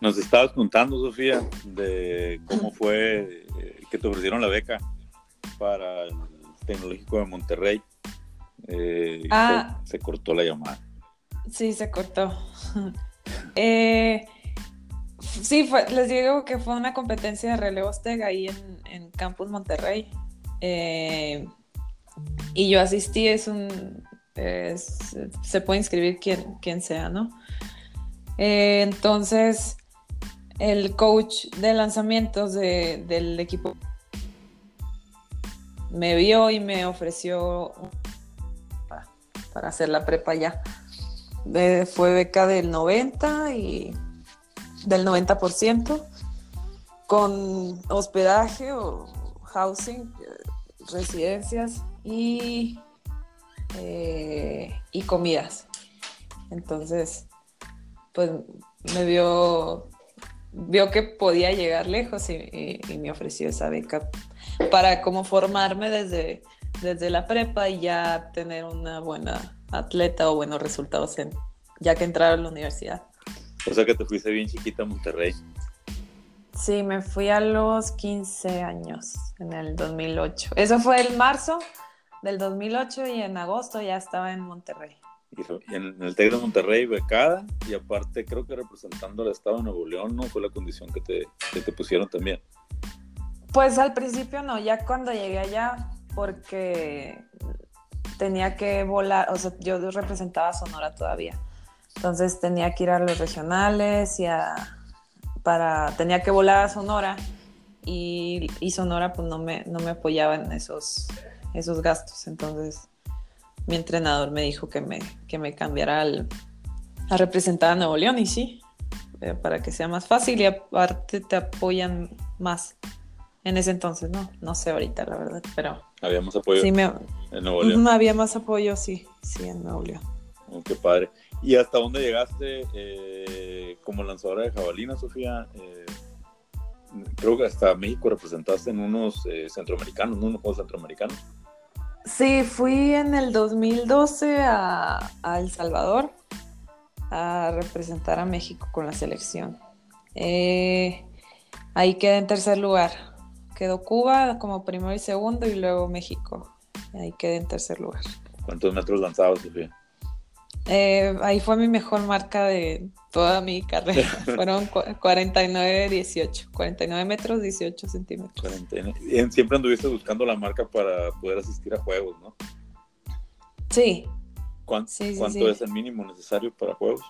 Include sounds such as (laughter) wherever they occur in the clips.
Nos estabas contando, Sofía, de cómo fue eh, que te ofrecieron la beca para el Tecnológico de Monterrey. Eh, Ah. se, se cortó la llamada. Sí, se cortó. (laughs) Eh, sí, fue- les digo que fue una competencia de relevos TEG ahí en, en Campus Monterrey. Eh, y yo asistí, es un. es- se puede inscribir quien, quien sea, ¿no? Entonces, el coach de lanzamientos de- del equipo me vio y me ofreció para, hacer la prepa ya. Fue beca del 90 y del 90% con hospedaje o housing, residencias y, eh, y comidas. Entonces, pues me vio, vio que podía llegar lejos y, y- y me ofreció esa beca para como formarme desde, desde la prepa y ya tener una buena atleta o buenos resultados en, ya que entrar a la universidad. O sea que te fuiste bien chiquita a Monterrey. Sí, me fui a los 15 años, en el 2008. Eso fue el marzo del 2008 y en agosto ya estaba en Monterrey. Y en el TEC Monterrey, becada, y aparte creo que representando al Estado de Nuevo León, ¿no? Fue la condición que te, que te pusieron también. Pues al principio no, ya cuando llegué allá, porque tenía que volar, o sea, yo representaba Sonora todavía. Entonces tenía que ir a los regionales y a, para, tenía que volar a Sonora y, y Sonora pues no me, no me apoyaba en esos, esos gastos. Entonces mi entrenador me dijo que me, que me cambiara al, a representar a Nuevo León y sí, eh, para que sea más fácil y aparte te apoyan más. En ese entonces, no, no sé ahorita, la verdad, pero Había más apoyo sí me en Nuevo León. Había más apoyo, sí, sí, en Nuevo León. Oh, qué padre. ¿Y hasta dónde llegaste eh, como lanzadora de jabalina, Sofía? Eh, creo que hasta México representaste en unos eh, centroamericanos, ¿no? Unos juegos centroamericanos. Sí, fui en el 2012 a, a El Salvador a representar a México con la selección. Eh, ahí quedé en tercer lugar. Quedó Cuba como primero y segundo y luego México. Ahí quedé en tercer lugar. ¿Cuántos metros lanzabas, Sofía? Eh, ahí fue mi mejor marca de toda mi carrera. (laughs) Fueron cu- 49, 18. 49 metros, 18 centímetros. Cuarentena. Y en- siempre anduviste buscando la marca para poder asistir a juegos, ¿no? Sí, ¿Cuán- Sí, sí, ¿Cuánto sí. es el mínimo necesario para juegos?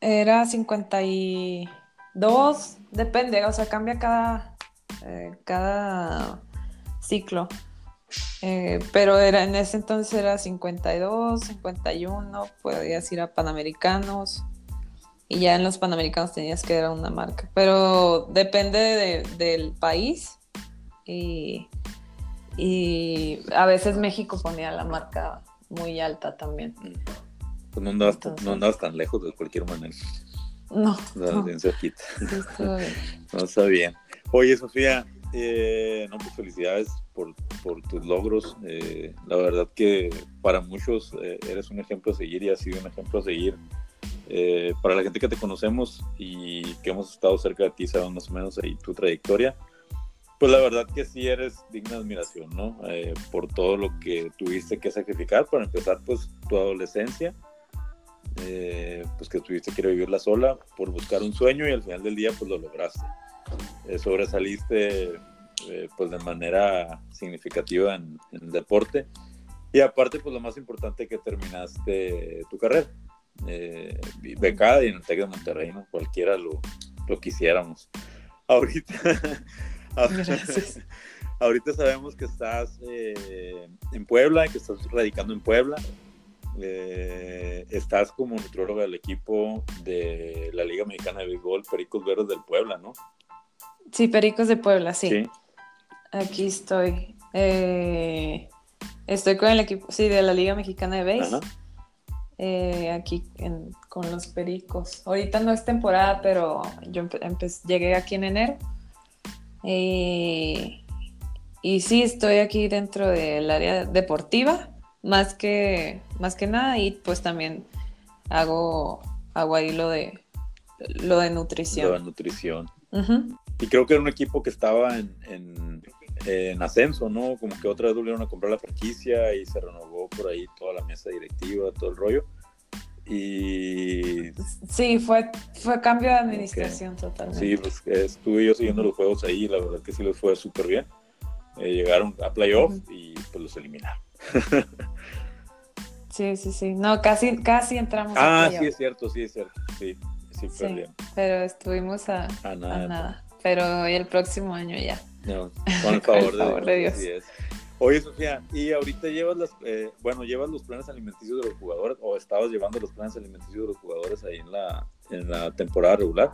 Era 52, depende, o sea, cambia cada, eh, cada ciclo. Eh, pero era, en ese entonces era 52, 51, podías ir a Panamericanos y ya en los Panamericanos tenías que dar una marca. Pero depende de- del país y, y a veces México ponía la marca muy alta también. Pues no andabas, Entonces- no andabas tan lejos de cualquier manera. No, Andabas no, bien cerquita. sí. (laughs) No, está bien. Oye, Sofía, eh, no, pues felicidades por, tus logros. Eh, la verdad que para muchos eh, eres un ejemplo a seguir y has sido un ejemplo a seguir. Para la gente que te conocemos y que hemos estado cerca de ti, sabemos más o menos ahí tu trayectoria. Pues la verdad que sí eres digna de admiración, ¿no? Por todo lo que tuviste que sacrificar para empezar, pues tu adolescencia, pues que tuviste que vivirla sola por buscar un sueño y al final del día, pues lo lograste eh, sobresaliste eh, pues de manera significativa en, en el deporte. Y aparte pues lo más importante que terminaste tu carrera. Eh, becada y en el TEC de Monterrey ¿no? cualquiera lo, lo quisiéramos. Ahorita (laughs) ahorita sabemos que estás eh, en Puebla que estás radicando en Puebla. Eh, estás como nutrióloga del equipo de la Liga Mexicana de Béisbol Pericos Verdes del Puebla, ¿no? Sí, Pericos de Puebla, sí. Aquí estoy. Eh, estoy con el equipo, sí, de la Liga Mexicana de. Ajá. Eh, aquí en- con los Pericos. Ahorita no es temporada, pero yo llegué aquí en enero. Eh, y sí, estoy aquí dentro del área deportiva, más que, más que nada, y pues también hago, hago ahí lo de lo de nutrición. Lo de nutrición. Y creo que era un equipo que estaba en, en, ascenso, ¿no? Como que otra vez volvieron a comprar la franquicia y se renovó por ahí toda la mesa directiva, todo el rollo. Y... Sí, fue, fue cambio de administración totalmente. Sí, pues estuve yo siguiendo los juegos ahí, la verdad que sí les fue súper bien. Eh, llegaron a playoff y pues los eliminaron. (laughs) sí, sí, sí. No, casi, casi entramos ah, sí, es cierto, sí, es cierto. Sí, sí, fue bien. Pero estuvimos a, nada. Pero el próximo año ya. No, con el (laughs) favor, de, Dios. Oye, Sofía, ¿y ahorita llevas las, eh, bueno, llevas los planes alimenticios de los jugadores o estabas llevando los planes alimenticios de los jugadores ahí en la, en la temporada regular?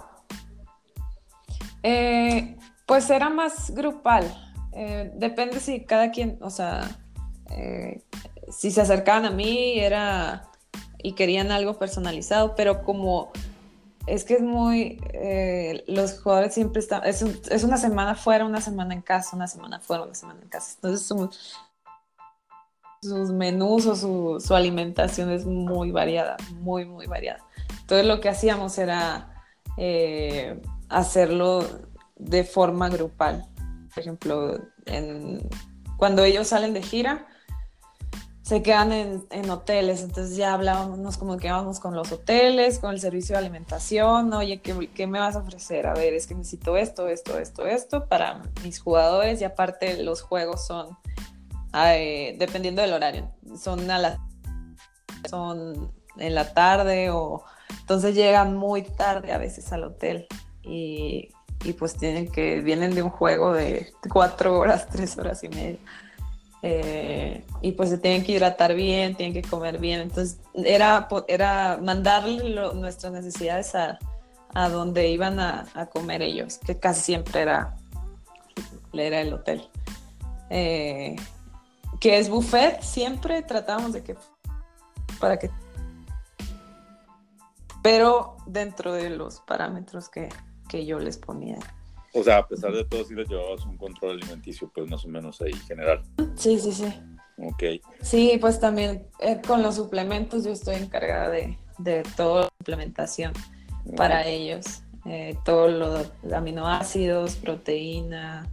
Eh, pues era más grupal. Eh, depende si cada quien, o sea, si se acercaban a mí era y querían algo personalizado, pero como es que es muy, eh, los jugadores siempre están, es, es, una semana fuera, una semana en casa, una semana fuera, una semana en casa. Entonces sus menús o su, su, alimentación es muy variada, muy, muy variada. Entonces lo que hacíamos era eh, hacerlo de forma grupal. Por ejemplo, en, cuando ellos salen de gira, se quedan en, hoteles, entonces ya hablábamos, como que íbamos con los hoteles, con el servicio de alimentación, oye, ¿qué, me vas a ofrecer? A ver, es que necesito esto, esto, esto, esto para mis jugadores y aparte los juegos son, dependiendo del horario, son a las, son en la tarde o entonces llegan muy tarde a veces al hotel y, y pues tienen que, vienen de un juego de cuatro horas, tres horas y media. Eh, y pues se tienen que hidratar bien, tienen que comer bien. Entonces era, era mandarle nuestras necesidades a, a donde iban a, a, comer ellos, que casi siempre era, era el hotel. Eh, que es buffet, siempre tratamos de que para que pero dentro de los parámetros que, que yo les ponía. O sea, a pesar de todo, sí les llevabas un control alimenticio, pues más o menos ahí general. Sí, sí, sí. Ok. Sí, pues también eh, con los suplementos yo estoy encargada de, de toda la suplementación para ellos. Eh, todos los aminoácidos, proteína,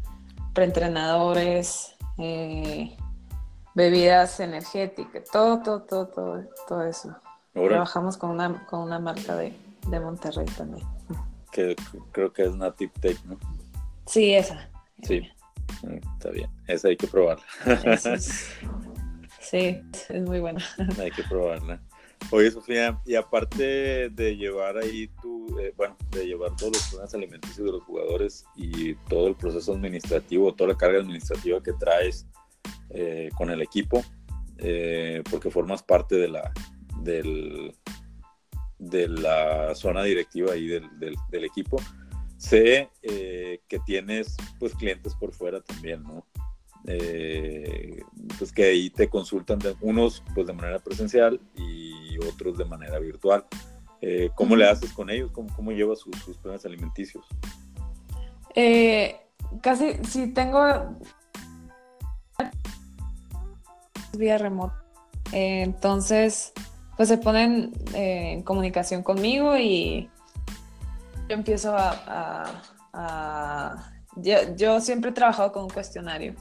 preentrenadores, eh, bebidas energéticas, todo, todo, todo, todo, todo eso. Trabajamos con una, con una marca de, de Monterrey también que creo que es Native Tech, ¿no? Sí, esa. Sí, mm, está bien. Esa hay que probarla. (laughs) Sí, es muy buena. Hay que probarla. Oye, Sofía, y aparte de llevar ahí tu, eh, bueno, de llevar todos los planes alimenticios de los jugadores y todo el proceso administrativo, toda la carga administrativa que traes eh, con el equipo, eh, porque formas parte de la, del, de la zona directiva ahí del, del, equipo. Sé eh, que tienes pues clientes por fuera también, ¿no? Eh, pues que ahí te consultan de, unos pues de manera presencial y otros de manera virtual. Eh, ¿Cómo le haces con ellos? ¿Cómo, cómo llevas sus, sus planes alimenticios? casi, si tengo vía remota. entonces, pues se ponen eh, en comunicación conmigo y yo empiezo a... yo, siempre he trabajado con un cuestionario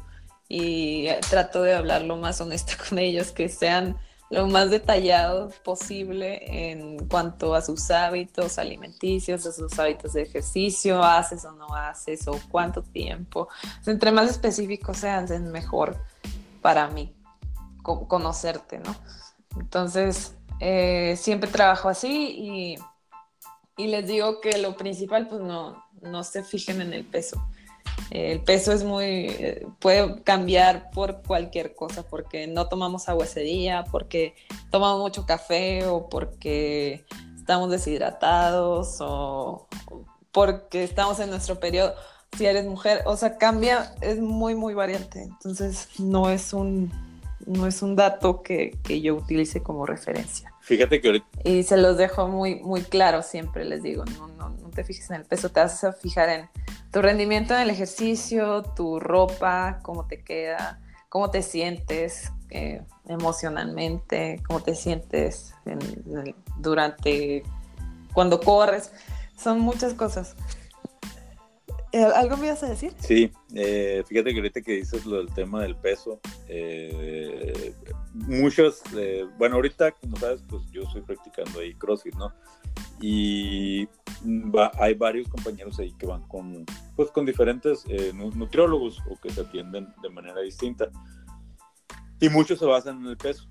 y trato de hablar lo más honesto (laughs) con ellos, que sean lo más detallados posible en cuanto a sus hábitos alimenticios, a sus hábitos de ejercicio, haces o no haces, o cuánto tiempo. entre más específicos sean, mejor para mí conocerte, ¿no? Entonces, eh, siempre trabajo así y, les digo que lo principal, pues no, no se fijen en el peso. el peso es muy, puede cambiar por cualquier cosa, porque no tomamos agua ese día, porque tomamos mucho café o porque estamos deshidratados o porque estamos en nuestro periodo. Si eres mujer, o sea, cambia, es muy, muy variante. Entonces, no es un, no es un dato que, que, yo utilice como referencia. Fíjate que ahorita... Y se los dejo muy, muy claro siempre, les digo, no, no, no te fijes en el peso, te vas a fijar en tu rendimiento en el ejercicio, tu ropa, cómo te queda, cómo te sientes eh, emocionalmente, cómo te sientes durante cuando corres. son muchas cosas. Eh, ¿Algo me ibas a decir? Sí, eh, fíjate que ahorita que dices lo del tema del peso, eh, muchos, bueno, ahorita, como sabes, pues yo estoy practicando ahí CrossFit, ¿no? Y hay varios compañeros ahí que van con, pues, con diferentes nutriólogos o que se atienden de manera distinta. Y muchos se basan en el peso.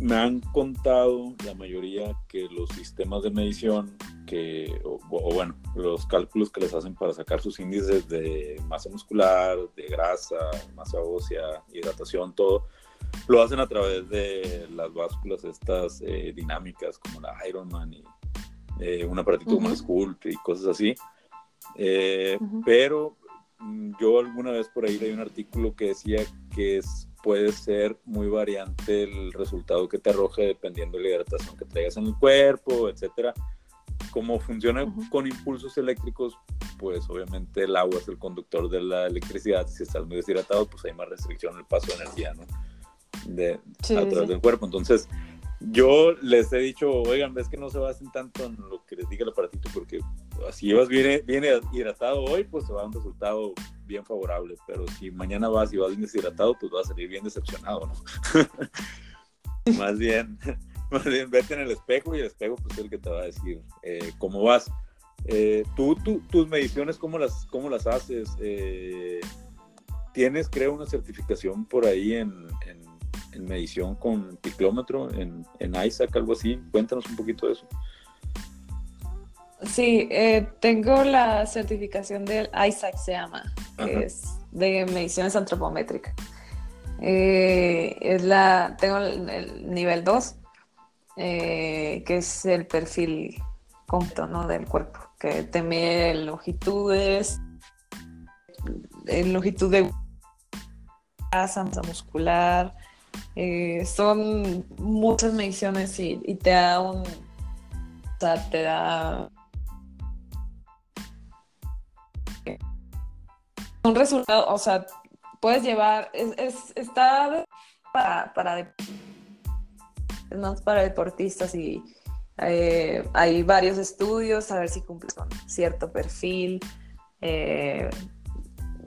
Me han contado la mayoría que los sistemas de medición que, o, bueno, los cálculos que les hacen para sacar sus índices de masa muscular, de grasa, masa ósea, hidratación, todo, lo hacen a través de las básculas estas eh, dinámicas como la Ironman y eh, un aparatito como el Sculpt y cosas así. Eh, pero mm, yo alguna vez por ahí leí un artículo que decía que es, puede ser muy variante el resultado que te arroje dependiendo de la hidratación que traigas en el cuerpo, etcétera como funciona con impulsos eléctricos, pues obviamente el agua es el conductor de la electricidad. Si estás muy deshidratado, pues hay más restricción en el paso de energía, ¿no? De, a través del cuerpo. Entonces, yo les he dicho, oigan, ves que no se basen tanto en lo que les diga el aparatito, porque si llevas bien, bien hidratado hoy, pues se va a un resultado bien favorable. Pero si mañana vas y vas bien deshidratado, pues vas a salir bien decepcionado, ¿no? (laughs) Más bien (laughs) más bien vete en el espejo y el espejo pues, es el que te va a decir eh, cómo vas. Eh, ¿tú, tus mediciones, ¿cómo las, cómo las haces? Eh, ¿Tienes, creo, una certificación por ahí en, en, medición con piclómetro, en, en ISAC, algo así? Cuéntanos un poquito de eso. Sí, tengo la certificación del ISAC, se llama, que es de mediciones antropométricas. es la, tengo el nivel 2 eh, que es el perfil completo ¿no? del cuerpo, que te mide longitudes, en longitud de masa muscular, eh, son muchas mediciones y, te da un, o sea, te da un resultado, o sea, puedes llevar, es, está para, para es más para deportistas y eh, hay varios estudios a ver si cumples con cierto perfil. Eh,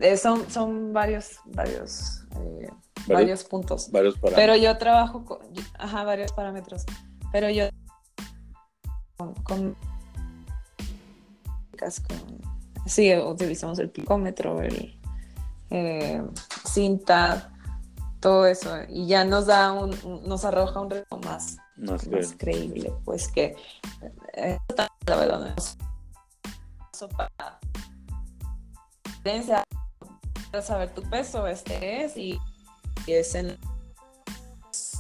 eh, son, son varios, varios, varios, puntos. Varios Pero yo trabajo con, ajá, varios parámetros. Pero yo con, con, sí, utilizamos el picómetro, el cinta, todo eso. Y ya nos da un, nos arroja un reto más, más, creíble pues que eh, la verdad no para saber tu peso este es y, es en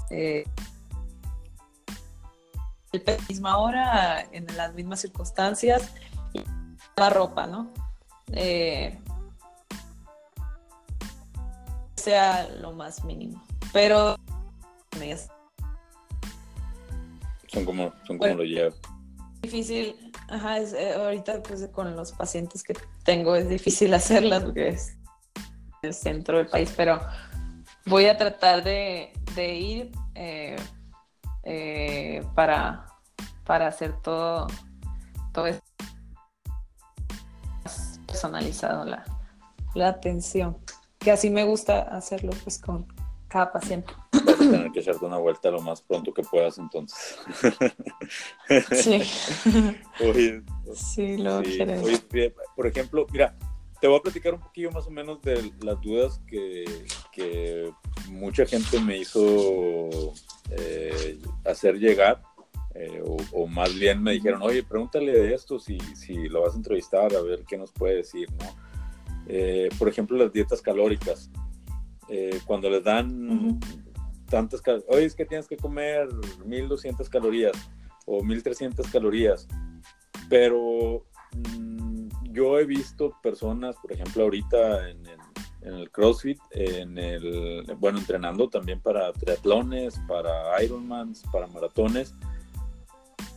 eh, el misma hora en las mismas circunstancias y ropa no eh, sea lo más mínimo. Pero son como, son como lo llevo. Difícil, ajá, es, eh, ahorita pues con los pacientes que tengo es difícil (laughs) hacerlas porque es el centro del país, pero voy a tratar de, ir eh, eh, para, para hacer todo, todo personalizado la, la atención que así me gusta hacerlo pues con cada paciente. Vas a tener que echarte una vuelta lo más pronto que puedas entonces. (laughs) Sí. sí, lo sí. por ejemplo, mira, te voy a platicar un poquillo más o menos de las dudas que, que mucha gente me hizo eh, hacer llegar. Eh, o, o, más bien me dijeron, oye, pregúntale de esto si, si lo vas a entrevistar, a ver qué nos puede decir, ¿no? Eh, por ejemplo, las dietas calóricas. Eh, cuando les dan tantas calorías, oye, es que tienes que comer 1200 calorías o 1300 calorías, pero mm, yo he visto personas, por ejemplo, ahorita en el, en el CrossFit, en el, bueno, entrenando también para triatlones, para Ironmans, para maratones,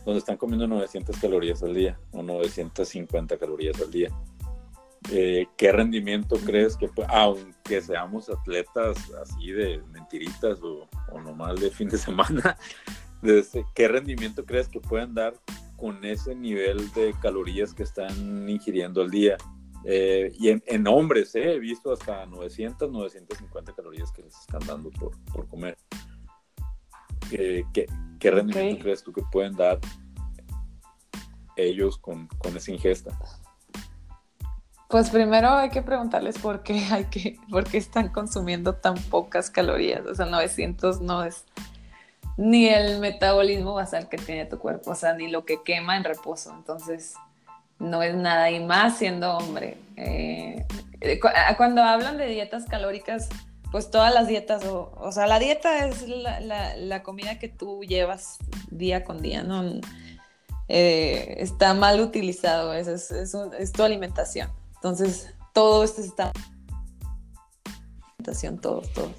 donde están comiendo 900 calorías al día o 950 calorías al día. Eh, ¿qué rendimiento crees que, aunque seamos atletas así de mentiritas o, nomás de fin de semana, (laughs) qué rendimiento crees que pueden dar con ese nivel de calorías que están ingiriendo al día. Eh, y en, hombres, eh, he visto hasta 900, 950 calorías que les están dando por, por comer. ¿Qué, qué, rendimiento crees tú que pueden dar ellos con, con esa ingesta? Pues primero hay que preguntarles por qué (laughs) hay que, por qué están consumiendo tan pocas calorías. O sea, 900 no es ni el metabolismo basal que tiene tu cuerpo, o sea, ni lo que quema en reposo. Entonces, no es nada y más siendo hombre. Eh, cuando hablan de dietas calóricas, pues todas las dietas, o, sea, la dieta es la, comida que tú llevas día con día, ¿no? Eh, está mal utilizado, es, es, es, tu alimentación. Entonces, todo esto está... Alimentación, todo, todo.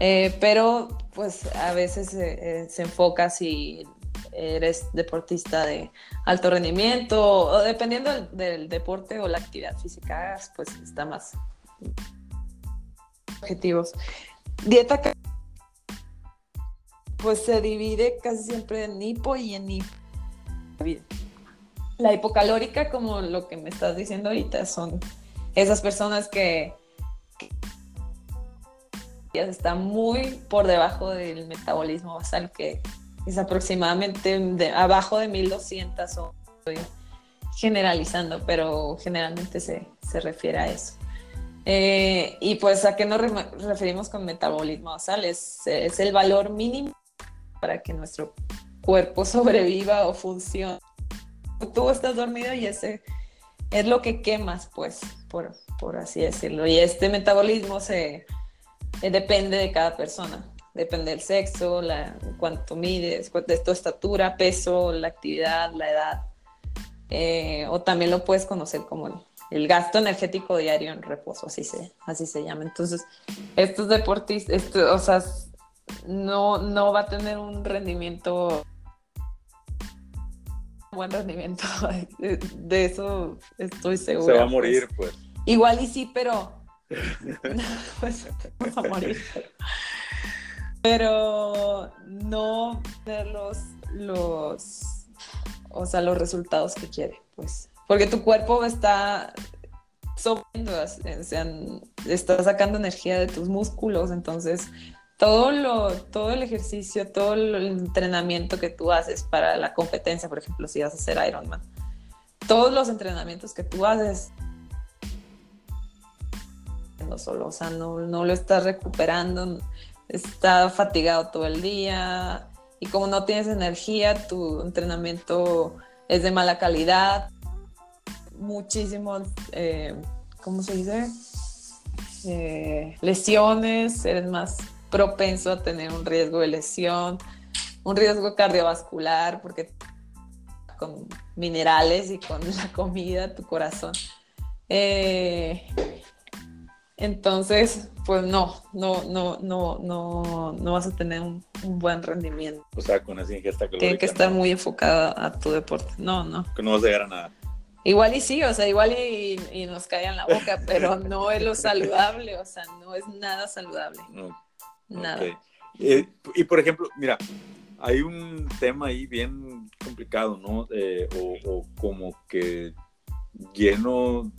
Eh, pero, pues, a veces eh, se enfoca si eres deportista de alto rendimiento, o dependiendo del, del deporte o la actividad física, pues está más objetivos. Dieta pues se divide casi siempre en hipo y en hipo. La hipocalórica, como lo que me estás diciendo ahorita, son esas personas que, ya están muy por debajo del metabolismo basal, que es aproximadamente abajo de 1200 o estoy generalizando, pero generalmente se, se refiere a eso. Eh, y pues a qué nos referimos con metabolismo basal, es, es, el valor mínimo para que nuestro cuerpo (laughs) sobreviva o funcione. Tú estás dormido y ese es lo que quemas, pues, por, por así decirlo. Y este metabolismo se eh, depende de cada persona. Depende del sexo, la, cuánto mides, de tu estatura, peso, la actividad, la edad. Eh, o también lo puedes conocer como el gasto energético diario en reposo, así se, así se llama. Entonces, estos deportistas, o sea, no, no va a tener un rendimiento, buen rendimiento, (laughs) de, eso estoy segura. Se va a morir, pues. Igual y sí, pero... (laughs) pues (laughs) va a morir. Pero, no tener los, los, o sea, los resultados que quiere, pues porque tu cuerpo está sobrando, o sea, está sacando energía de tus músculos, entonces todo lo, todo el ejercicio, todo el entrenamiento que tú haces para la competencia, por ejemplo, si vas a hacer Ironman, todos los entrenamientos que tú haces no solo, o sea, no lo estás recuperando, está fatigado todo el día y como no tienes energía, tu entrenamiento es de mala calidad, muchísimos, eh, ¿cómo se dice? Eh, lesiones, eres más propenso a tener un riesgo de lesión, un riesgo cardiovascular, porque con minerales y con (laughs) la comida, tu corazón. Eh, entonces, pues no, no, no, no, no, no vas a tener un, buen rendimiento. O sea, con esa ingesta calórica. Tiene que estar muy enfocada a tu deporte. No, no. Que no vas a llegar a nada. Igual y sí, o sea, igual y, nos cae en la boca, pero no es lo saludable, o sea, no es nada saludable. Nada. Eh, y por ejemplo, mira, hay un tema ahí bien complicado, ¿no? Eh, o, como que lleno,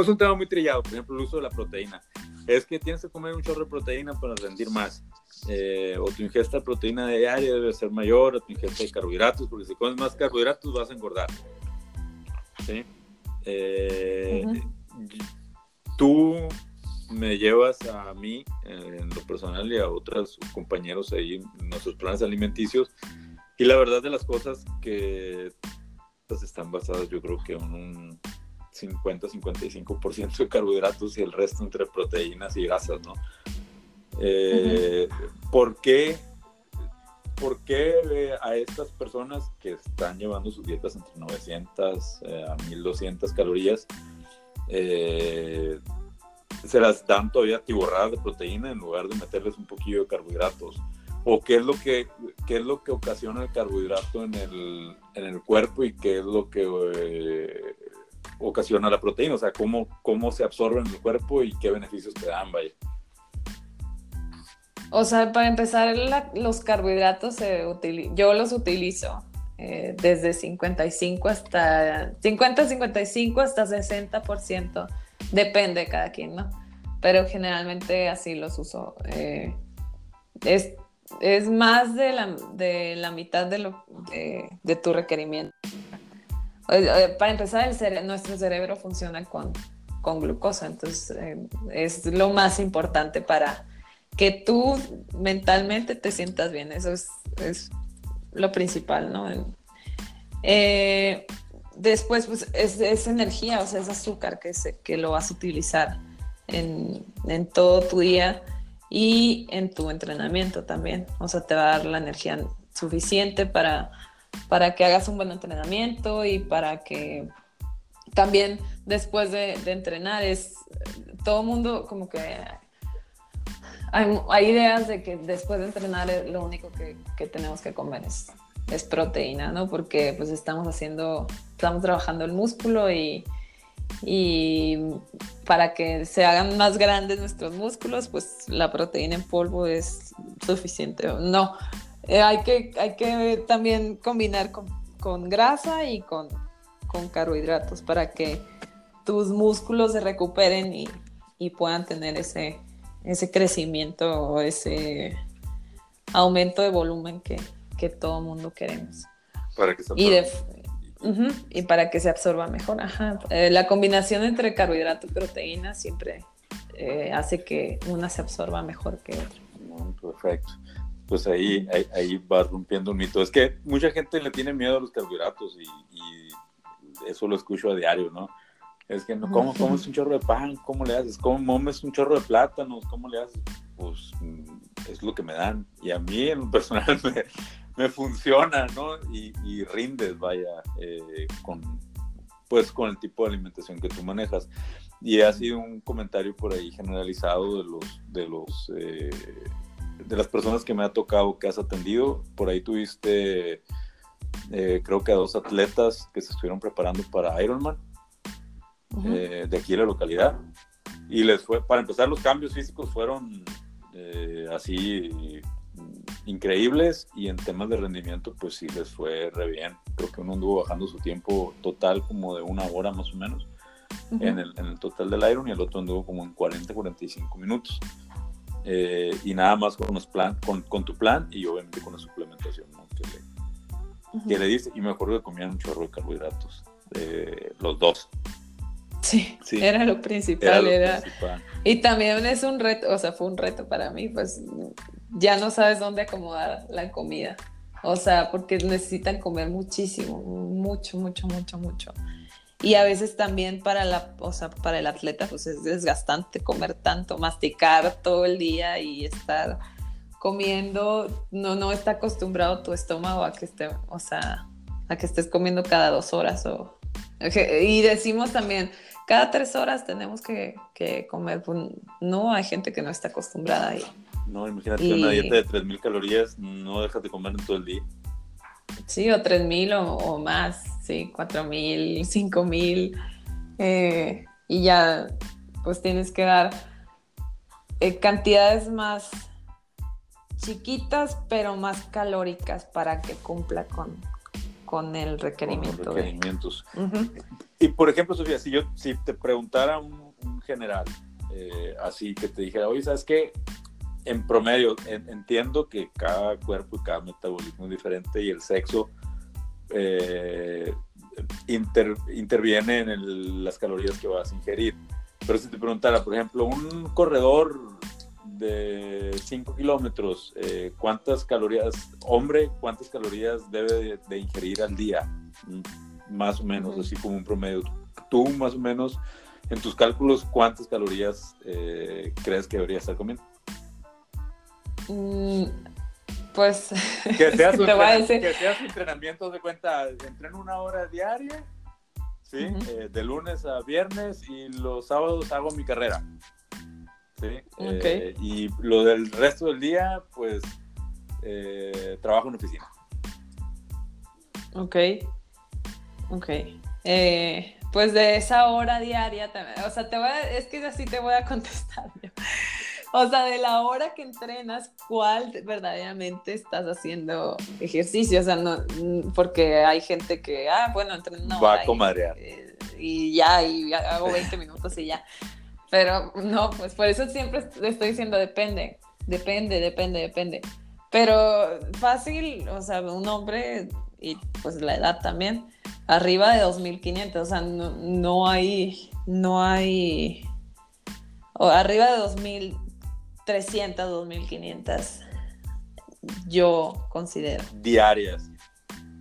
es un tema muy trillado, por ejemplo, el uso de la proteína. Es que tienes que comer un chorro de proteína para rendir más. Eh, o tu ingesta de proteína diaria debe ser mayor, o tu ingesta de carbohidratos, porque si comes más carbohidratos vas a engordar. ¿Sí? Eh, tú me llevas a mí, en lo personal, y a otros compañeros ahí en nuestros planes alimenticios, y la verdad de las cosas que pues, están basadas, yo creo que en un 50-55% de carbohidratos y el resto entre proteínas y grasas, ¿no? Eh, ¿Por qué ¿por qué eh, a estas personas que están llevando sus dietas entre 900 eh, a 1200 calorías eh, se las dan todavía tiborradas de proteína en lugar de meterles un poquillo de carbohidratos? ¿O qué es lo que, qué es lo que ocasiona el carbohidrato en el, en el cuerpo y qué es lo que ocasiona la proteína? O sea, ¿cómo, cómo se absorben en el cuerpo y qué beneficios te dan, vaya. O sea, para empezar, los carbohidratos se yo los utilizo eh, desde 55 hasta 50, 55 hasta 60%, depende de cada quien, ¿no? Pero generalmente así los uso. Eh, es, es, más de la, de la mitad de, lo, de, tu requerimiento. Eh, para empezar, el nuestro cerebro funciona con, con glucosa, entonces es lo más importante para que tú mentalmente te sientas bien. Eso es, es lo principal, ¿no? Eh, después, pues, es, energía, o sea, es azúcar que, se, que lo vas a utilizar en, en, todo tu día y en tu entrenamiento también. O sea, te va a dar la energía suficiente para, para que hagas un buen entrenamiento y para que también después de, de entrenar es todo mundo como que hay, ideas de que después de entrenar lo único que, tenemos que comer es, es, proteína, ¿no? Porque pues estamos haciendo, estamos trabajando el músculo y, y para que se hagan más grandes nuestros músculos, pues la proteína en polvo es suficiente. No, eh, hay, que, hay que también combinar con, con grasa y con, con, carbohidratos para que tus músculos se recuperen y, y puedan tener ese, ese crecimiento o ese aumento de volumen que, que todo mundo queremos. Para que se y, y para que se absorba mejor. Ajá. Eh, la combinación entre carbohidrato y proteína siempre eh, hace que una se absorba mejor que otra. Perfecto. Pues ahí, ahí, va rompiendo un mito. Es que mucha gente le tiene miedo a los carbohidratos y, y eso lo escucho a diario, ¿no? Es que, no, ¿cómo comes un chorro de pan? ¿Cómo le haces? ¿Cómo momes un chorro de plátanos? ¿Cómo le haces? Pues mm, es lo que me dan. Y a mí, en personal, (laughs) me, funciona, ¿no? Y, y rindes, vaya, eh, con, pues, con el tipo de alimentación que tú manejas. Y ha sido un comentario por ahí generalizado de los, de los, eh, de las personas que me ha tocado que has atendido. Por ahí tuviste, eh, creo que a dos atletas que se estuvieron preparando para Ironman eh, de aquí en la localidad. Y les fue, para empezar, los cambios físicos fueron eh, así increíbles y en temas de rendimiento, pues sí les fue re bien. Creo que uno anduvo bajando su tiempo total como de una hora más o menos en, el, en, el, total del Iron y el otro anduvo como en 40, 45 minutos. Eh, y nada más con, los plan, con, con, tu plan y obviamente con la suplementación que, le, que le diste. Y me acuerdo que comían un chorro de carbohidratos, los dos. Sí, era lo principal. Era Y también es un reto, o sea, fue un reto para mí, pues ya no sabes dónde acomodar la comida. O sea, porque necesitan comer muchísimo, mucho, mucho, mucho, mucho. Y a veces también para la, o sea, para el atleta pues es desgastante comer tanto, masticar todo el día y estar comiendo, no, no está acostumbrado tu estómago a que esté, o sea, a que estés comiendo cada dos horas o, y decimos también, cada tres horas tenemos que, comer. Pues, no, hay gente que no está acostumbrada ahí. No, imagínate una dieta de 3.000 calorías, no dejas de comer en todo el día. Sí, o 3.000 o, o más, sí, 4.000, 5.000. Eh, y ya, pues tienes que dar eh, cantidades más chiquitas, pero más calóricas para que cumpla con, con el requerimiento. requerimientos. Y por ejemplo, Sofía, si yo si te preguntara un, general, eh, así que te dijera, oye, ¿sabes qué? En promedio, entiendo que cada cuerpo y cada metabolismo es diferente y el sexo eh, interviene en las calorías que vas a ingerir. Pero si te preguntara, por ejemplo, un corredor de 5 kilómetros, eh, ¿cuántas calorías, hombre, cuántas calorías debe de, ingerir al día? Mm, más o menos, así como un promedio. Tú, más o menos, en tus cálculos, ¿cuántas calorías eh, crees que debería estar comiendo? Mm, pues, que (laughs) te hagas entrenamientos de cuenta, entreno una hora diaria, ¿sí? Eh, de lunes a viernes y los sábados hago mi carrera. Eh, y lo del resto del día, pues eh, trabajo en oficina. Ok, ok. Eh, pues de esa hora diaria, o sea, te voy es que así te voy a (laughs) contestar o sea, de la hora que entrenas, ¿cuál verdaderamente estás haciendo ejercicio? O sea, no, porque hay gente que, ah, bueno, entreno Va a comadrear. Eh, y, ya, y hago 20 minutos y ya. Pero no, pues por eso siempre estoy diciendo depende, depende, depende, depende. Pero fácil, o sea, un hombre y pues la edad también, arriba de 2500, o sea, no, no hay, no hay, o arriba de 2300, 2500, yo considero. Diarias.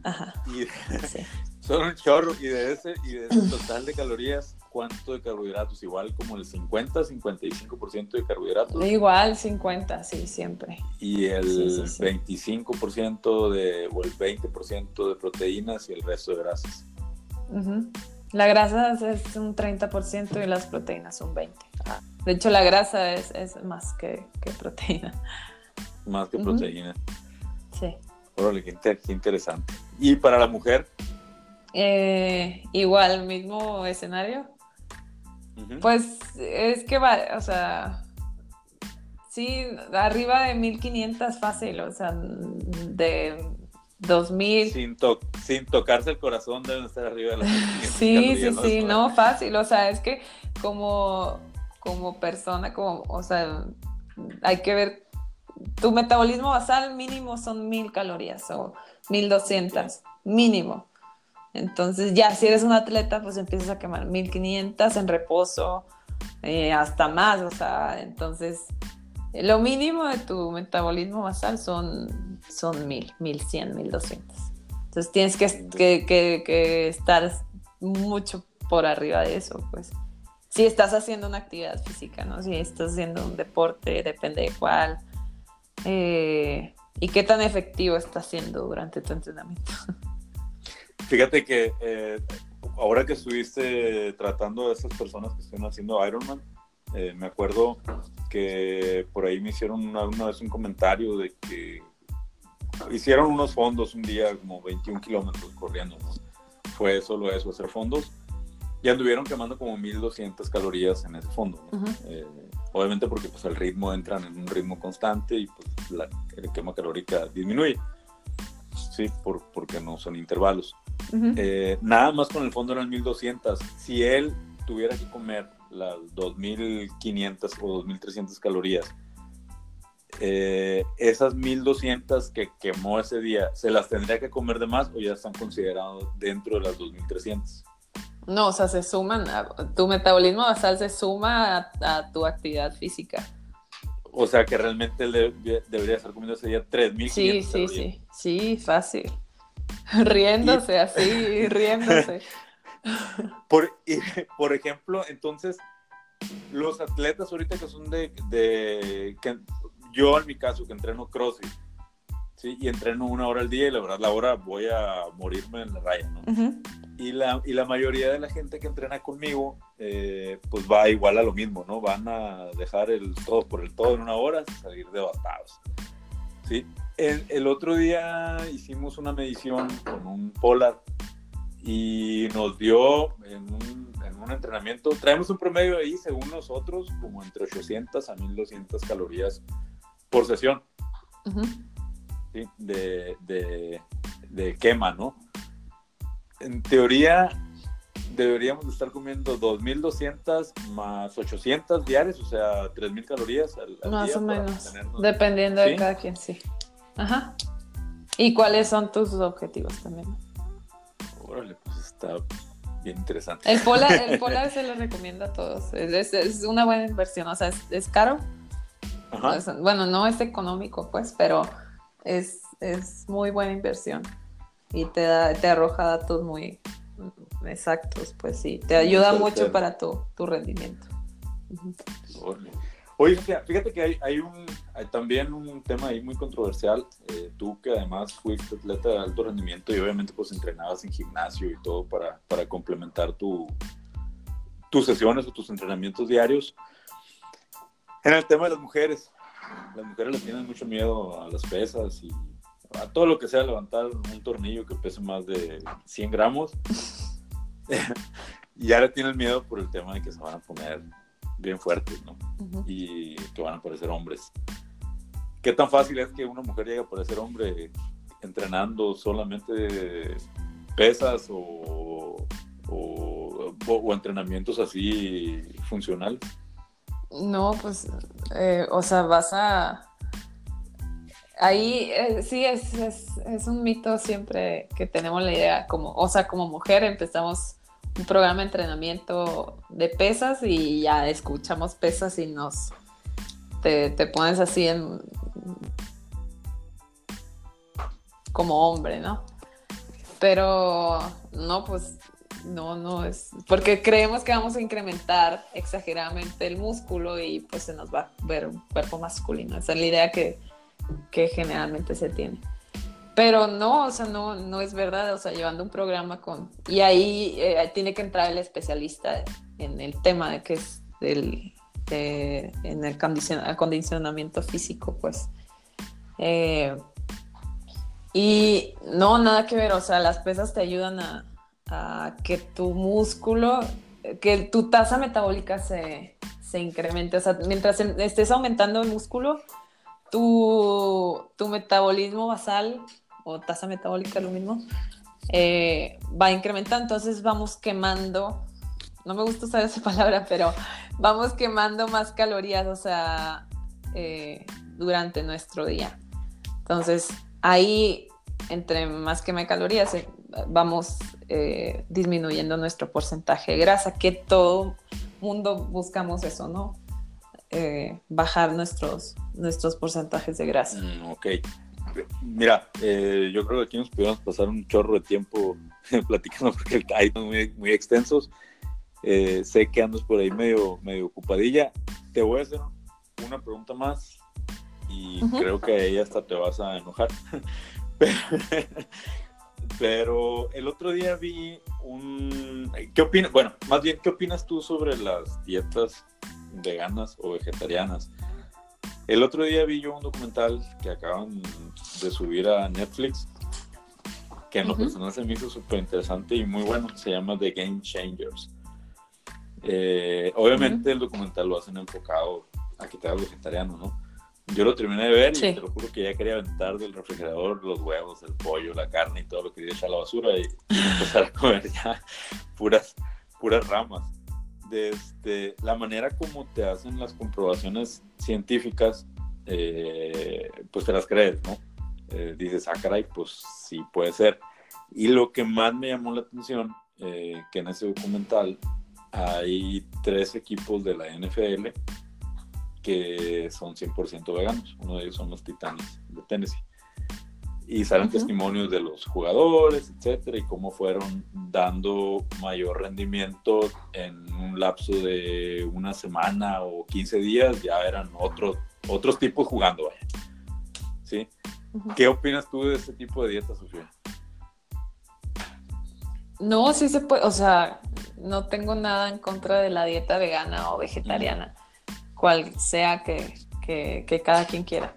Ajá. (laughs) Son un chorro y de ese, y de ese total de calorías, cuánto de carbohidratos, igual como el 50, 55% de carbohidratos. Igual 50, sí, siempre. Y el 25% de, o el 20% de proteínas y el resto de grasas. La grasa es un 30% y las proteínas un 20%. De hecho, la grasa es, es más que, que, proteína. Más que proteína. Sí. Órale, qué, qué interesante. ¿Y para la mujer? Eh, igual, mismo escenario. Pues es que va, o sea, sí, arriba de 1500 fácil, o sea, de 2000. Sin, sin tocarse el corazón deben estar arriba de las Sí, sí, sí, no, fácil, o sea, es que como, como persona, como, o sea, hay que ver, tu metabolismo basal mínimo son 1000 calorías o 1200, mínimo. Entonces ya si eres un atleta, pues empiezas a quemar 1500 en reposo, eh, hasta más, o sea, entonces lo mínimo de tu metabolismo basal son, son 1000, 1100, 1200. Entonces tienes que, que, estar mucho por arriba de eso, pues. Si estás haciendo una actividad física, ¿no? Si estás haciendo un deporte, depende de cuál. Eh, y qué tan efectivo estás haciendo durante tu entrenamiento. (laughs) Fíjate que eh, ahora que estuviste tratando a esas personas que están haciendo Ironman, eh, me acuerdo que por ahí me hicieron una, vez un comentario de que hicieron unos fondos un día como 21 kilómetros corriendo, Fue solo eso, hacer fondos. Y anduvieron quemando como 1200 calorías en ese fondo. Eh, obviamente porque pues el ritmo entran en un ritmo constante y pues la, quema calórica disminuye. Sí, por, porque no son intervalos. Eh, nada más con el fondo eran 1200. Si él tuviera que comer las 2500 o 2300 calorías, eh, esas 1200 que quemó ese día, ¿se las tendría que comer de más o ya están considerados dentro de las 2300? No, o sea, se suman, tu metabolismo basal se suma a, tu actividad física. O sea que realmente él debería estar comiendo ese día 3500 Sí, sí, sí, sí, fácil. (laughs) riéndose así, riéndose. (laughs) Por, por ejemplo, entonces, los atletas ahorita que son de, de que yo en mi caso que entreno CrossFit, ¿sí? Y entreno una hora al día y la verdad la hora voy a morirme en la raya, ¿no? y, la, y la mayoría de la gente que entrena conmigo, eh, pues va igual a lo mismo, ¿no? Van a dejar el todo por el todo en una hora y salir devastados, ¿sí? El, otro día hicimos una medición con un Polar y nos dio en un, entrenamiento, traemos un promedio ahí, según nosotros, como entre 800 a 1200 calorías por sesión. De, de, quema, ¿no? En teoría, deberíamos estar comiendo 2200 más 800 diarios, o sea, 3000 calorías al, Más o menos, dependiendo de cada quien, sí. Ajá. ¿Y cuáles son tus objetivos también? Órale, pues está bien interesante. El Polar, el (laughs) polar se lo recomiendo a todos. Es, una buena inversión, o sea, es, caro. Ajá. bueno, no es económico, pues, pero es, muy buena inversión. Y te, da, te arroja datos muy exactos, pues sí. Te ayuda mucho para tu, tu rendimiento. Oye, fíjate que hay, un, también un tema ahí muy controversial. Eh, tú que además fuiste atleta de alto rendimiento y obviamente pues entrenabas en gimnasio y todo para, complementar tu, tus sesiones o tus entrenamientos diarios. En el tema de las mujeres, las mujeres le tienen mucho miedo a las pesas y a todo lo que sea levantar un tornillo que pese más de 100 gramos. (laughs) y le tienen miedo por el tema de que se van a poner bien fuertes, ¿no? Y que van a parecer hombres. ¿Qué tan fácil es que una mujer llegue a parecer hombre entrenando solamente pesas o, o, entrenamientos así funcionales? No, pues, eh, o sea, vas a... Ahí eh, sí es, es, un mito siempre que tenemos la idea, como, o sea, como mujer empezamos un programa de entrenamiento de pesas y ya escuchamos pesas y nos te, te pones así en como hombre, ¿no? Pero no, pues no, no es, porque creemos que vamos a incrementar exageradamente el músculo y pues se nos va a ver un cuerpo masculino. Esa es la idea que, generalmente se tiene. Pero no, o sea, no, no es verdad, o sea, llevando un programa con... Y ahí eh, tiene que entrar el especialista en el tema de que es del, en el acondicionamiento físico, pues. Eh, y no, nada que ver, o sea, las pesas te ayudan a, que tu músculo, que tu tasa metabólica se, incremente. O sea, mientras estés aumentando el músculo, tu, metabolismo basal o tasa metabólica, lo mismo, eh, va incrementando. Entonces vamos quemando, no me gusta usar esa (laughs) palabra, pero vamos quemando más calorías, o sea, eh, durante nuestro día. Entonces, ahí, entre más quema calorías, eh, vamos eh, disminuyendo nuestro porcentaje de grasa, que todo mundo buscamos eso, ¿no? Bajar nuestros, nuestros porcentajes de grasa. Mm, ok. Mira, yo creo que aquí nos podemos pasar un chorro de tiempo (laughs) platicando porque hay muy, muy extensos. sé que andas por ahí medio, medio ocupadilla. Te voy a hacer una pregunta más y creo que ahí hasta te vas a enojar. (laughs) (laughs) Pero el otro día vi un... ¿Qué opinas? Bueno, más bien, ¿qué opinas tú sobre las dietas veganas o vegetarianas? El otro día vi yo un documental que acaban de subir a Netflix, que en lo personal se me hizo súper interesante y muy bueno, se llama The Game Changers. Eh, obviamente el documental lo hacen enfocado a que te hagas vegetariano, ¿no? Yo lo terminé de ver y te lo juro que ya quería aventar del refrigerador los huevos, el pollo, la carne y todo lo que quería echar a la basura y, empezar a comer ya puras, puras ramas. Desde este, la manera como te hacen las comprobaciones científicas, eh, pues te las crees, ¿no? Eh, dices, ah, caray, pues sí puede ser. Y lo que más me llamó la atención, eh, que en ese documental hay tres equipos de la NFL que son 100% veganos. Uno de ellos son los Titanes de Tennessee. Y salen testimonios de los jugadores, etcétera, y cómo fueron dando mayor rendimiento en un lapso de una semana o 15 días, ya eran otros otros tipos jugando, vaya. ¿Sí? ¿Qué opinas tú de ese tipo de dieta, Sofía? No, sí se puede, o sea, no tengo nada en contra de la dieta vegana o vegetariana cual sea que, cada quien quiera.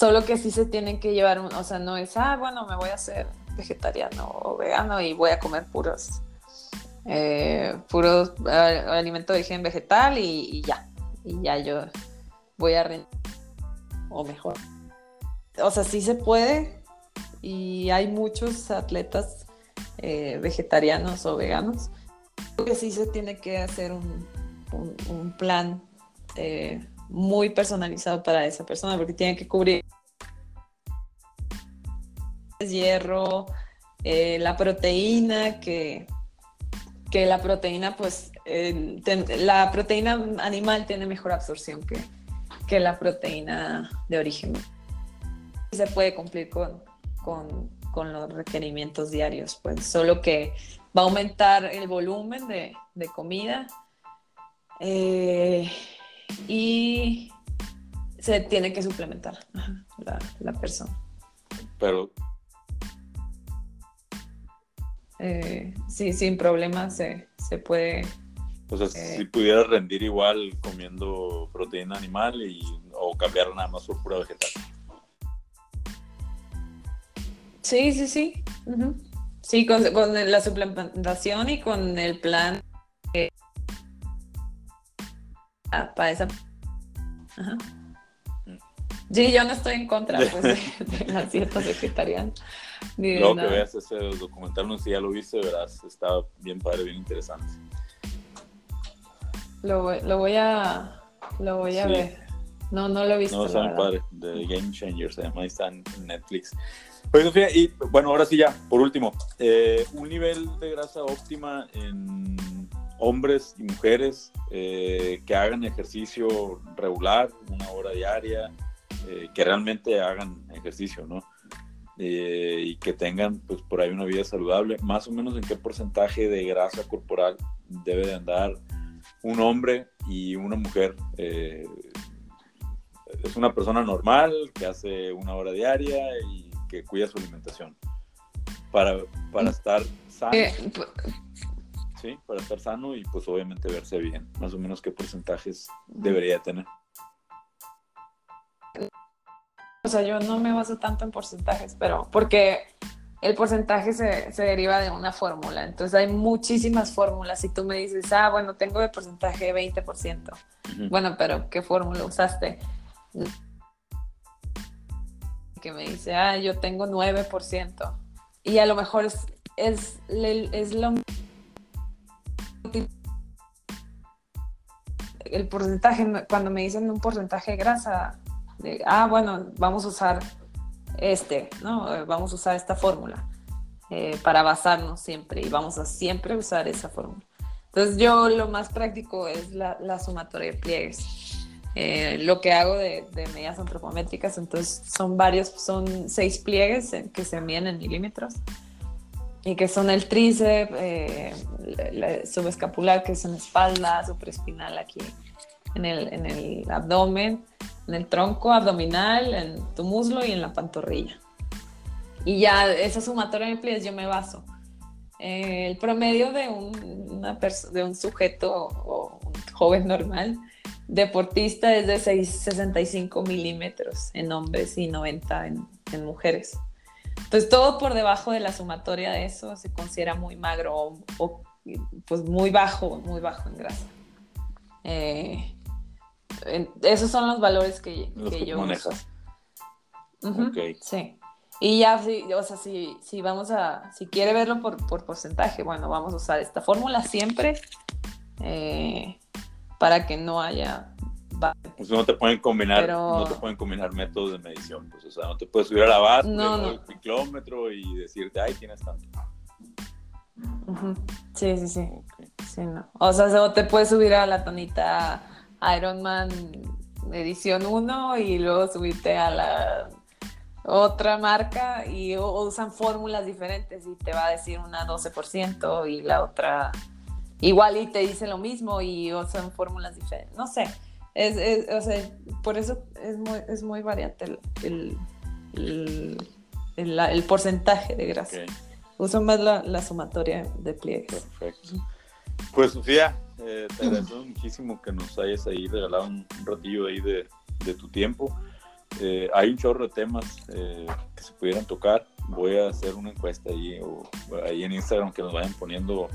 Solo que sí se tienen que llevar, o sea, no es, ah, bueno, me voy a hacer vegetariano o vegano y voy a comer puros, eh, puros alimentos de origen vegetal y, ya. Y ya yo voy a rendir, o mejor. O sea, sí se puede y hay muchos atletas eh, vegetarianos o veganos. Creo que sí se tiene que hacer un, un plan eh, muy personalizado para esa persona, porque tiene que cubrir hierro, eh, la proteína, que, que la proteína, pues, la proteína animal tiene mejor absorción que, que la proteína de origen. Se puede cumplir con, con, los requerimientos diarios, pues, solo que va a aumentar el volumen de, de comida. Eh, y se tiene que suplementar la, persona. Pero... Eh, sí, sin problemas se, puede... O sea, eh, si pudiera rendir igual comiendo proteína animal y, o cambiar nada más por pura vegetal. Sí, sí, sí. Sí, con, la suplementación y con el plan ah, para esa. Ajá. Sí, yo no estoy en contra pues, (laughs) de, las dietas vegetarianas. Luego que veas ese documental, no sé si ya lo viste, verás, está bien padre, bien interesante. Lo, lo voy a, lo voy a ver. No, no lo he visto. No, está bien padre, The Game Changers, además está en Netflix. Pues Sofía, y bueno, ahora sí ya, por último, eh, un nivel de grasa óptima en hombres y mujeres eh, que hagan ejercicio regular, una hora diaria, eh, que realmente hagan ejercicio, ¿no? Y que tengan, pues, por ahí una vida saludable, más o menos en qué porcentaje de grasa corporal debe de andar un hombre y una mujer. es una persona normal que hace una hora diaria y que cuida su alimentación para, para estar sano. Eh, sí, para estar sano y pues obviamente verse bien. Más o menos qué porcentajes debería tener. Sea, yo no me baso tanto en porcentajes, pero porque el porcentaje se, se deriva de una fórmula. Entonces hay muchísimas fórmulas. Si tú me dices, ah, bueno, tengo de porcentaje 20%. Bueno, pero ¿qué fórmula usaste? que me dice, ah, yo tengo 9%. Y a lo mejor es, es, es lo el porcentaje, cuando me dicen un porcentaje de grasa, de, ah, bueno, vamos a usar este, ¿no? Vamos a usar esta fórmula eh, para basarnos siempre y vamos a siempre usar esa fórmula. Entonces yo lo más práctico es la, la sumatoria de pliegues. Eh, lo que hago de, medidas antropométricas, entonces son varios, son seis pliegues que se miden en milímetros y que son el tríceps, eh, subescapular, que es en espalda, supraespinal aquí en el, en el abdomen, en el tronco abdominal, en tu muslo y en la pantorrilla. Y ya esa sumatoria de pliegues yo me baso. Eh, el promedio de un, sujeto o un joven normal deportista es de 65 milímetros en hombres y 90 en, mujeres. Entonces todo por debajo de la sumatoria de eso se considera muy magro o, pues muy bajo, muy bajo en grasa. Eh, esos son los valores que, yo manejas. Sí. Y ya, o sea, si, si vamos a, si quiere verlo por, porcentaje, bueno, vamos a usar esta fórmula siempre. Eh, para que no haya pues no te pueden combinar, no te pueden combinar métodos de medición, pues, o sea, no te puedes subir a la base, el kilómetro y decirte, ay, tienes tanto. Sí, sí, sí. sí no. O sea, te puedes subir a la tonita Ironman edición 1 y luego subirte a la otra marca y usan fórmulas diferentes y te va a decir una 12% y la otra igual y te dice lo mismo y son fórmulas diferentes. No sé, es, o sea, por eso es muy, es muy variante el, el, porcentaje de grasa. Uso más la, sumatoria de pliegues. Perfecto. Pues Sofía, eh, te agradezco muchísimo que nos hayas ahí regalado un, ratillo ahí de, tu tiempo. Eh, hay un chorro de temas eh, que se pudieran tocar. Voy a hacer una encuesta ahí, o, ahí en Instagram que nos vayan poniendo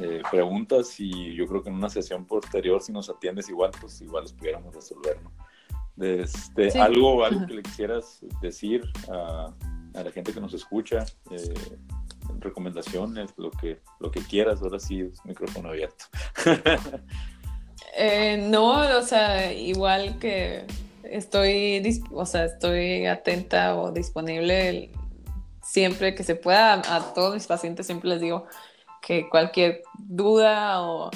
eh, preguntas y yo creo que en una sesión posterior, si nos atiendes igual, pues igual los pudiéramos resolver, ¿no? Este, algo, algo que le quisieras decir a, la gente que nos escucha, eh, recomendaciones, lo que, lo que quieras, ahora sí es micrófono abierto. Eh, no, o sea, igual que estoy, o sea, estoy atenta o disponible siempre que se pueda a todos mis pacientes, siempre les digo, que cualquier duda o,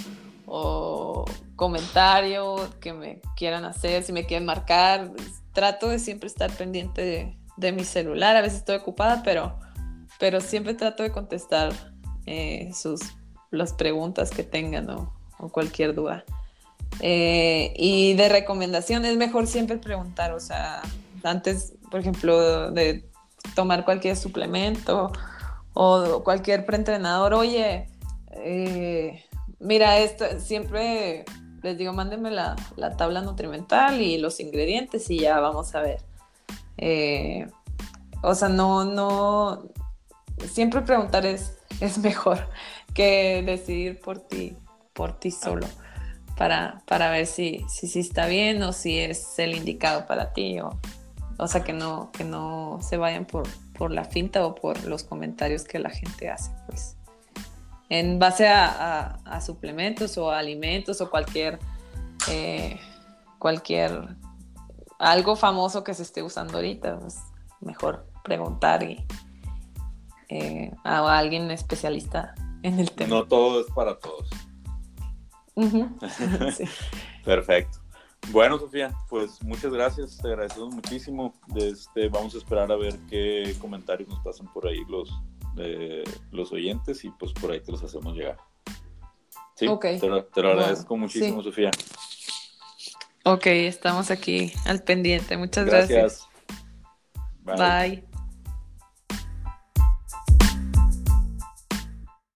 comentario que me quieran hacer, si me quieren marcar, trato de siempre estar pendiente de, mi celular. A veces estoy ocupada, pero, pero siempre trato de contestar eh, sus, las preguntas que tengan o, cualquier duda. Eh, y de recomendación es mejor siempre preguntar, o sea, antes, por ejemplo, de tomar cualquier suplemento o cualquier preentrenador, oye, eh, mira, esto siempre les digo, mándenme la, tabla nutrimental y los ingredientes y ya vamos a ver. O sea, no, no, siempre preguntar es, es mejor (laughs) que decidir por ti, por ti solo. para, para ver si, si, si está bien o si es el indicado para ti o, o sea que no, que no se vayan por, por la finta o por los comentarios que la gente hace, pues. En base a, suplementos o alimentos o cualquier, eh, cualquier, algo famoso que se esté usando ahorita, pues mejor preguntar y, eh, a alguien especialista en el tema. No todo es para todos. (laughs) Perfecto. Bueno, Sofía, pues muchas gracias, te agradecemos muchísimo. Este, vamos a esperar a ver qué comentarios nos pasan por ahí los, eh, los oyentes y pues por ahí te los hacemos llegar. Sí, te, lo, agradezco muchísimo, Sofía. Ok, estamos aquí al pendiente. Muchas gracias. gracias. Bye.